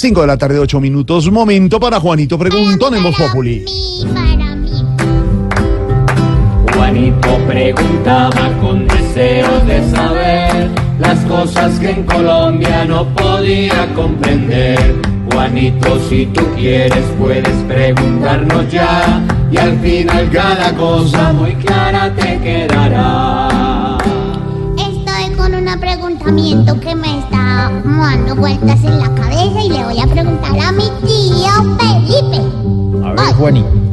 5 de la tarde, 8 minutos. Momento para Juanito Preguntón en Voz Populi. mí, para mí. Juanito preguntaba con deseos de saber las cosas que en Colombia no podía comprender. Juanito, si tú quieres puedes preguntarnos ya y al final cada cosa muy clara te quedará. Estoy con un preguntamiento que me está dando vueltas en la cabeza y le voy a preguntar a mi tío Felipe. A ver, Voy.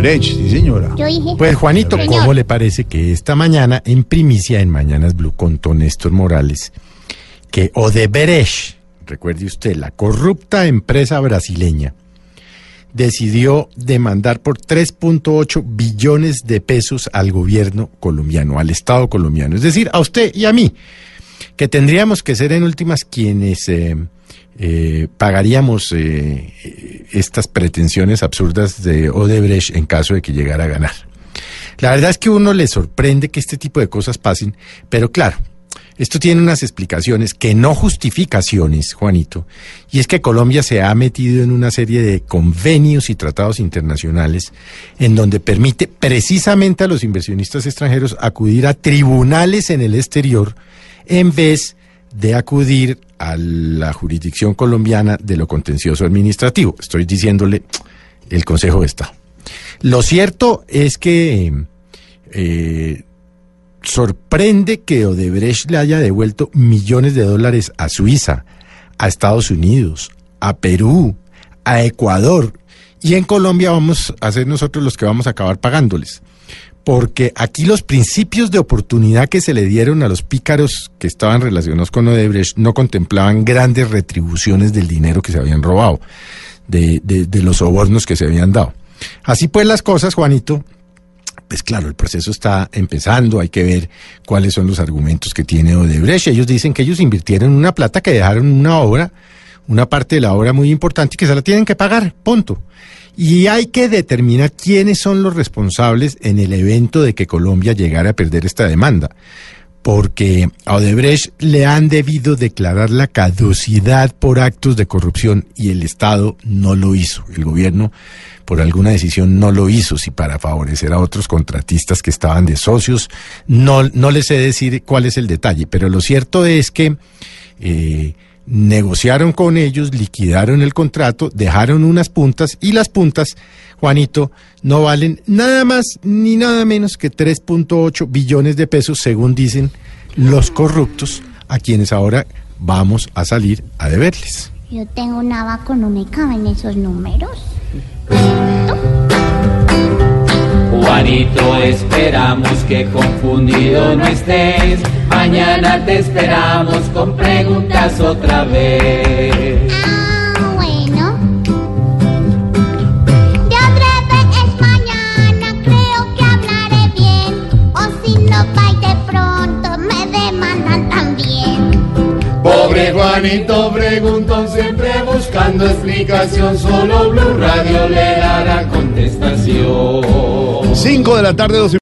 Odebrecht, sí, señora. Yo dije. Pues Juanito, Señor. ¿cómo le parece que esta mañana, en primicia en Mañanas Blue, contó Néstor Morales que Odebrecht, recuerde usted, la corrupta empresa brasileña, decidió demandar por 3.8 billones de pesos al gobierno colombiano, al Estado colombiano, es decir, a usted y a mí, que tendríamos que ser en últimas quienes eh, eh, pagaríamos eh, eh, estas pretensiones absurdas de Odebrecht en caso de que llegara a ganar. La verdad es que uno le sorprende que este tipo de cosas pasen, pero claro, esto tiene unas explicaciones que no justificaciones, Juanito, y es que Colombia se ha metido en una serie de convenios y tratados internacionales en donde permite precisamente a los inversionistas extranjeros acudir a tribunales en el exterior en vez de acudir a la jurisdicción colombiana de lo contencioso administrativo. Estoy diciéndole el Consejo Estado. Lo cierto es que eh, sorprende que Odebrecht le haya devuelto millones de dólares a Suiza, a Estados Unidos, a Perú, a Ecuador. Y en Colombia vamos a ser nosotros los que vamos a acabar pagándoles. Porque aquí los principios de oportunidad que se le dieron a los pícaros que estaban relacionados con Odebrecht no contemplaban grandes retribuciones del dinero que se habían robado, de, de- de los sobornos que se habían dado. Así pues las cosas, Juanito, pues claro, el proceso está empezando, hay que ver cuáles son los argumentos que tiene Odebrecht. Ellos dicen que ellos invirtieron una plata que dejaron una obra, una parte de la obra muy importante y que se la tienen que pagar, punto. Y hay que determinar quiénes son los responsables en el evento de que Colombia llegara a perder esta demanda. Porque a Odebrecht le han debido declarar la caducidad por actos de corrupción y el Estado no lo hizo. El gobierno, por alguna decisión, no lo hizo, si para favorecer a otros contratistas que estaban de socios. No, no les sé decir cuál es el detalle, pero lo cierto es que eh, negociaron con ellos, liquidaron el contrato, dejaron unas puntas y las puntas, Juanito, no valen nada más ni nada menos que 3.8 billones de pesos, según dicen los corruptos, a quienes ahora vamos a salir a deberles. Yo tengo una vaca, no me caben esos números. Juanito, esperamos que confundido no estés. Mañana te esperamos con otra vez. Ah, bueno. De otra vez es mañana, creo que hablaré bien. O si no, va y de pronto me demandan también. Pobre Juanito preguntó siempre buscando explicación. Solo Blue Radio le dará contestación. 5 de la tarde, 12